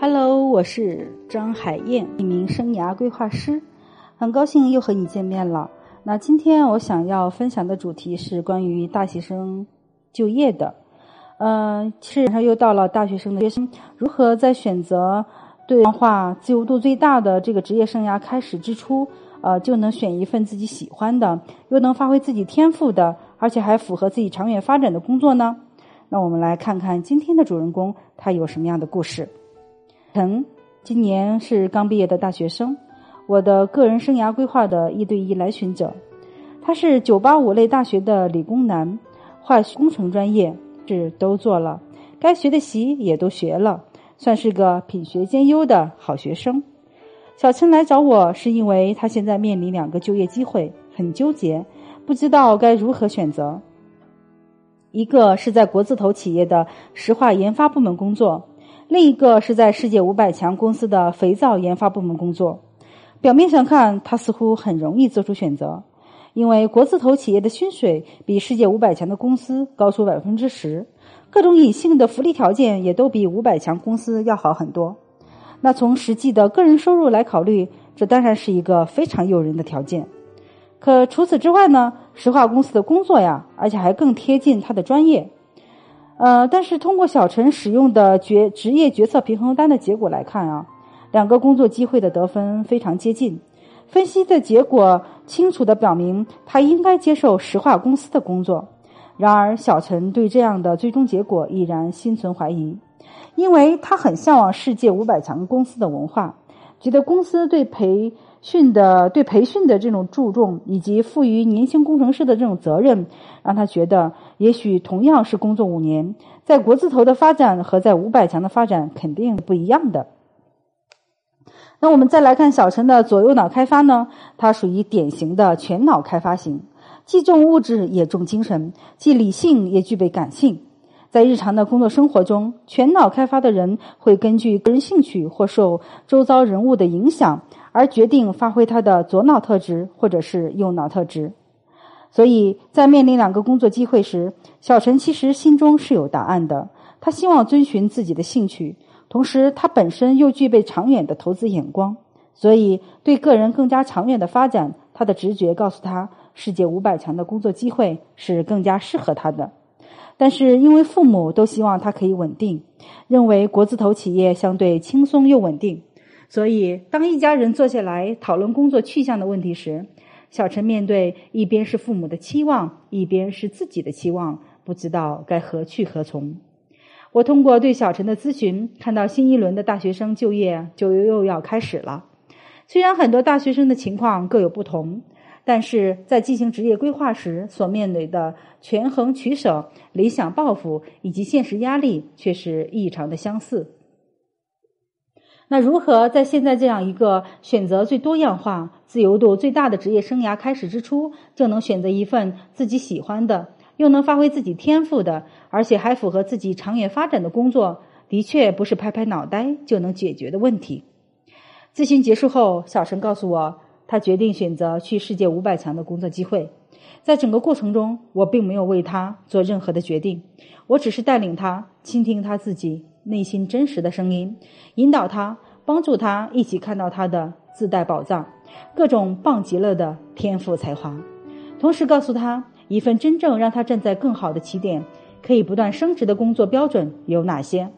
Hello，我是张海燕，一名生涯规划师，很高兴又和你见面了。那今天我想要分享的主题是关于大学生就业的。嗯，其实又到了大学生的学生如何在选择多元化、自由度最大的这个职业生涯开始之初，呃，就能选一份自己喜欢的，又能发挥自己天赋的，而且还符合自己长远发展的工作呢？那我们来看看今天的主人公他有什么样的故事。陈今年是刚毕业的大学生，我的个人生涯规划的一对一来寻者。他是九八五类大学的理工男，化工程专业是都做了，该学的习也都学了，算是个品学兼优的好学生。小陈来找我是因为他现在面临两个就业机会，很纠结，不知道该如何选择。一个是在国字头企业的石化研发部门工作。另一个是在世界五百强公司的肥皂研发部门工作。表面上看，他似乎很容易做出选择，因为国字头企业的薪水比世界五百强的公司高出百分之十，各种隐性的福利条件也都比五百强公司要好很多。那从实际的个人收入来考虑，这当然是一个非常诱人的条件。可除此之外呢，石化公司的工作呀，而且还更贴近他的专业。呃，但是通过小陈使用的决职业决策平衡单的结果来看啊，两个工作机会的得分非常接近。分析的结果清楚的表明，他应该接受石化公司的工作。然而，小陈对这样的最终结果依然心存怀疑，因为他很向往世界五百强公司的文化，觉得公司对培训的对培训的这种注重，以及赋予年轻工程师的这种责任，让他觉得。也许同样是工作五年，在国字头的发展和在五百强的发展肯定不一样的。那我们再来看小陈的左右脑开发呢？它属于典型的全脑开发型，既重物质也重精神，既理性也具备感性。在日常的工作生活中，全脑开发的人会根据个人兴趣或受周遭人物的影响而决定发挥他的左脑特质或者是右脑特质。所以在面临两个工作机会时，小陈其实心中是有答案的。他希望遵循自己的兴趣，同时他本身又具备长远的投资眼光，所以对个人更加长远的发展，他的直觉告诉他，世界五百强的工作机会是更加适合他的。但是因为父母都希望他可以稳定，认为国字头企业相对轻松又稳定，所以当一家人坐下来讨论工作去向的问题时。小陈面对一边是父母的期望，一边是自己的期望，不知道该何去何从。我通过对小陈的咨询，看到新一轮的大学生就业就又要开始了。虽然很多大学生的情况各有不同，但是在进行职业规划时所面对的权衡取舍、理想抱负以及现实压力却是异常的相似。那如何在现在这样一个选择最多样化、自由度最大的职业生涯开始之初，就能选择一份自己喜欢的，又能发挥自己天赋的，而且还符合自己长远发展的工作，的确不是拍拍脑袋就能解决的问题。咨询结束后，小陈告诉我，他决定选择去世界五百强的工作机会。在整个过程中，我并没有为他做任何的决定，我只是带领他倾听他自己。内心真实的声音，引导他，帮助他一起看到他的自带宝藏，各种棒极了的天赋才华。同时告诉他，一份真正让他站在更好的起点，可以不断升职的工作标准有哪些？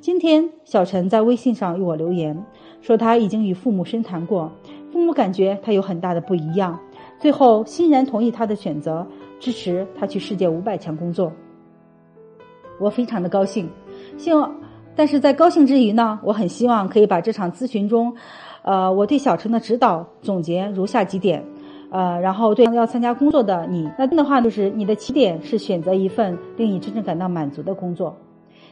今天，小陈在微信上与我留言，说他已经与父母深谈过，父母感觉他有很大的不一样，最后欣然同意他的选择，支持他去世界五百强工作。我非常的高兴。希望，但是在高兴之余呢，我很希望可以把这场咨询中，呃，我对小陈的指导总结如下几点，呃，然后对要参加工作的你，那的话就是你的起点是选择一份令你真正感到满足的工作，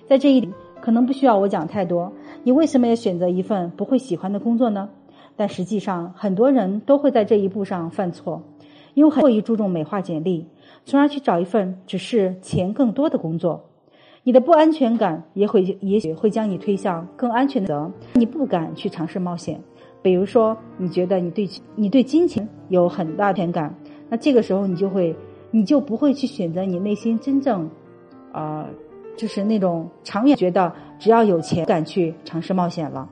在这一点可能不需要我讲太多。你为什么要选择一份不会喜欢的工作呢？但实际上很多人都会在这一步上犯错，因为过于注重美化简历，从而去找一份只是钱更多的工作。你的不安全感也会也许会将你推向更安全的，你不敢去尝试冒险。比如说，你觉得你对你对金钱有很大偏感，那这个时候你就会你就不会去选择你内心真正，呃，就是那种长远觉得只要有钱敢去尝试冒险了。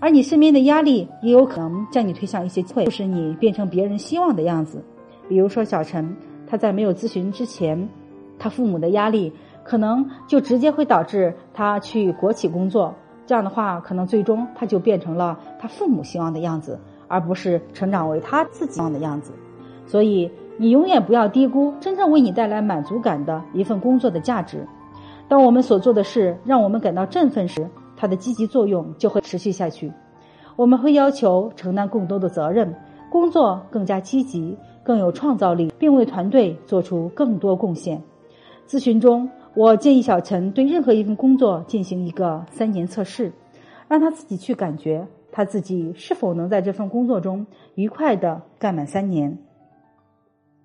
而你身边的压力也有可能将你推向一些会使你变成别人希望的样子。比如说小陈，他在没有咨询之前，他父母的压力可能就直接会导致他去国企工作。这样的话，可能最终他就变成了他父母希望的样子，而不是成长为他自己希望的样子。所以，你永远不要低估真正为你带来满足感的一份工作的价值。当我们所做的事让我们感到振奋时，它的积极作用就会持续下去。我们会要求承担更多的责任，工作更加积极，更有创造力，并为团队做出更多贡献。咨询中。我建议小陈对任何一份工作进行一个三年测试，让他自己去感觉他自己是否能在这份工作中愉快的干满三年。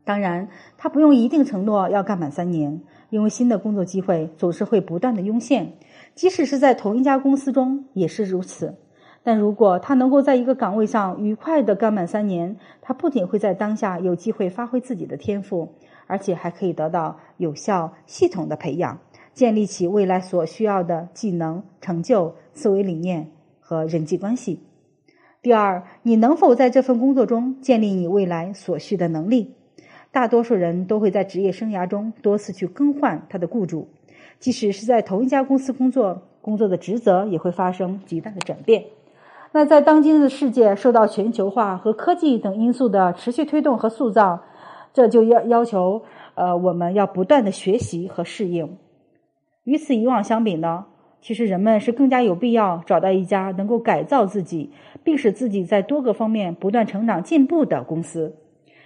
当然，他不用一定承诺要干满三年，因为新的工作机会总是会不断的涌现，即使是在同一家公司中也是如此。但如果他能够在一个岗位上愉快的干满三年，他不仅会在当下有机会发挥自己的天赋。而且还可以得到有效、系统的培养，建立起未来所需要的技能、成就、思维理念和人际关系。第二，你能否在这份工作中建立你未来所需的能力？大多数人都会在职业生涯中多次去更换他的雇主，即使是在同一家公司工作，工作的职责也会发生极大的转变。那在当今的世界，受到全球化和科技等因素的持续推动和塑造。这就要要求，呃，我们要不断的学习和适应。与此以往相比呢，其实人们是更加有必要找到一家能够改造自己，并使自己在多个方面不断成长进步的公司。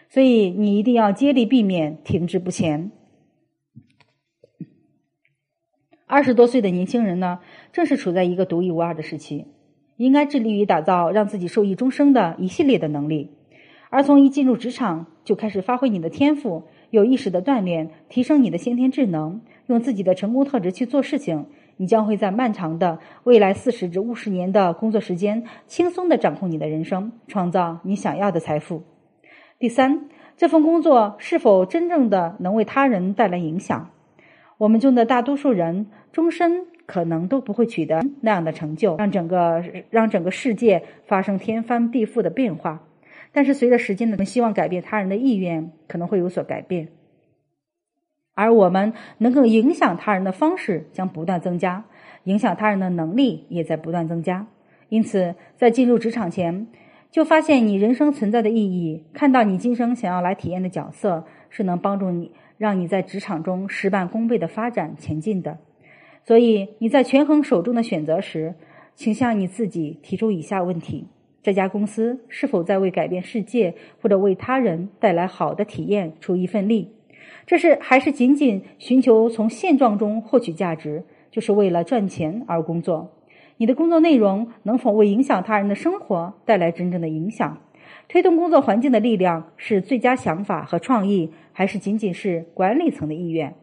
所以，你一定要接力避免停滞不前。二十多岁的年轻人呢，正是处在一个独一无二的时期，应该致力于打造让自己受益终生的一系列的能力。而从一进入职场就开始发挥你的天赋，有意识的锻炼，提升你的先天智能，用自己的成功特质去做事情，你将会在漫长的未来四十至五十年的工作时间，轻松的掌控你的人生，创造你想要的财富。第三，这份工作是否真正的能为他人带来影响？我们中的大多数人终身可能都不会取得那样的成就，让整个让整个世界发生天翻地覆的变化。但是随着时间的，希望改变他人的意愿可能会有所改变，而我们能够影响他人的方式将不断增加，影响他人的能力也在不断增加。因此，在进入职场前，就发现你人生存在的意义，看到你今生想要来体验的角色，是能帮助你让你在职场中事半功倍的发展前进的。所以，你在权衡手中的选择时，请向你自己提出以下问题。这家公司是否在为改变世界或者为他人带来好的体验出一份力？这是还是仅仅寻求从现状中获取价值，就是为了赚钱而工作？你的工作内容能否为影响他人的生活带来真正的影响？推动工作环境的力量是最佳想法和创意，还是仅仅是管理层的意愿？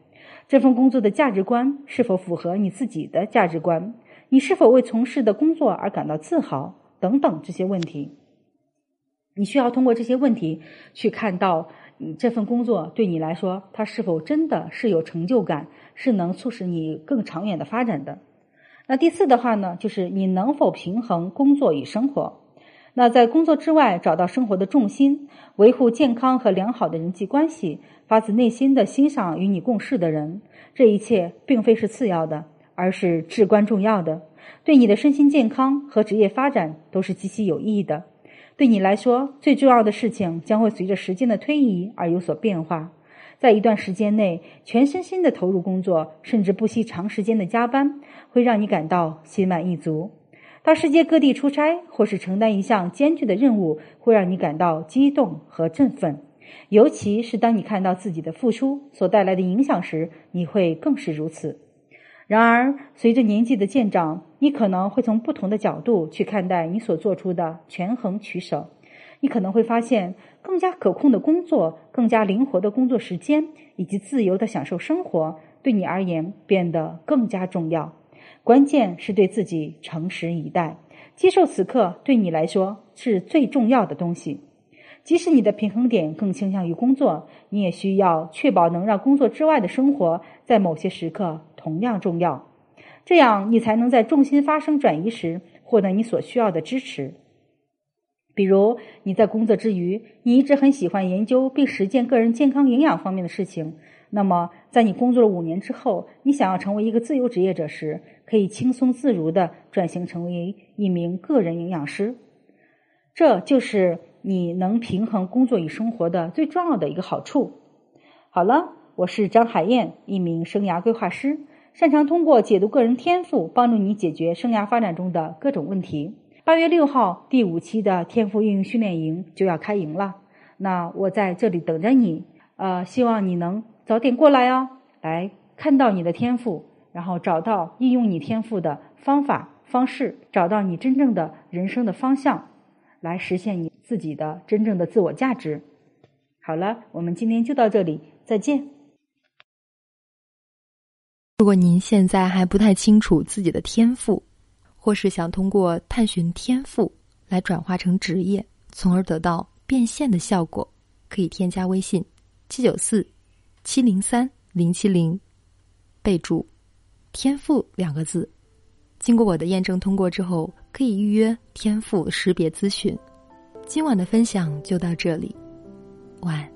这份工作的价值观是否符合你自己的价值观？你是否为从事的工作而感到自豪？等等这些问题，你需要通过这些问题去看到，你这份工作对你来说，它是否真的是有成就感，是能促使你更长远的发展的。那第四的话呢，就是你能否平衡工作与生活？那在工作之外找到生活的重心，维护健康和良好的人际关系，发自内心的欣赏与你共事的人，这一切并非是次要的，而是至关重要的。对你的身心健康和职业发展都是极其有益的。对你来说，最重要的事情将会随着时间的推移而有所变化。在一段时间内，全身心的投入工作，甚至不惜长时间的加班，会让你感到心满意足。到世界各地出差，或是承担一项艰巨的任务，会让你感到激动和振奋。尤其是当你看到自己的付出所带来的影响时，你会更是如此。然而，随着年纪的渐长，你可能会从不同的角度去看待你所做出的权衡取舍。你可能会发现，更加可控的工作、更加灵活的工作时间以及自由的享受生活，对你而言变得更加重要。关键是对自己诚实以待，接受此刻对你来说是最重要的东西。即使你的平衡点更倾向于工作，你也需要确保能让工作之外的生活在某些时刻同样重要。这样，你才能在重心发生转移时获得你所需要的支持。比如，你在工作之余，你一直很喜欢研究并实践个人健康营养方面的事情。那么，在你工作了五年之后，你想要成为一个自由职业者时，可以轻松自如的转型成为一名个人营养师。这就是你能平衡工作与生活的最重要的一个好处。好了，我是张海燕，一名生涯规划师，擅长通过解读个人天赋，帮助你解决生涯发展中的各种问题。八月六号，第五期的天赋运用训练营就要开营了，那我在这里等着你。呃，希望你能早点过来哦，来看到你的天赋，然后找到应用你天赋的方法方式，找到你真正的人生的方向。来实现你自己的真正的自我价值。好了，我们今天就到这里，再见。如果您现在还不太清楚自己的天赋，或是想通过探寻天赋来转化成职业，从而得到变现的效果，可以添加微信七九四七零三零七零，备注“天赋”两个字。经过我的验证通过之后，可以预约天赋识别咨询。今晚的分享就到这里，晚安。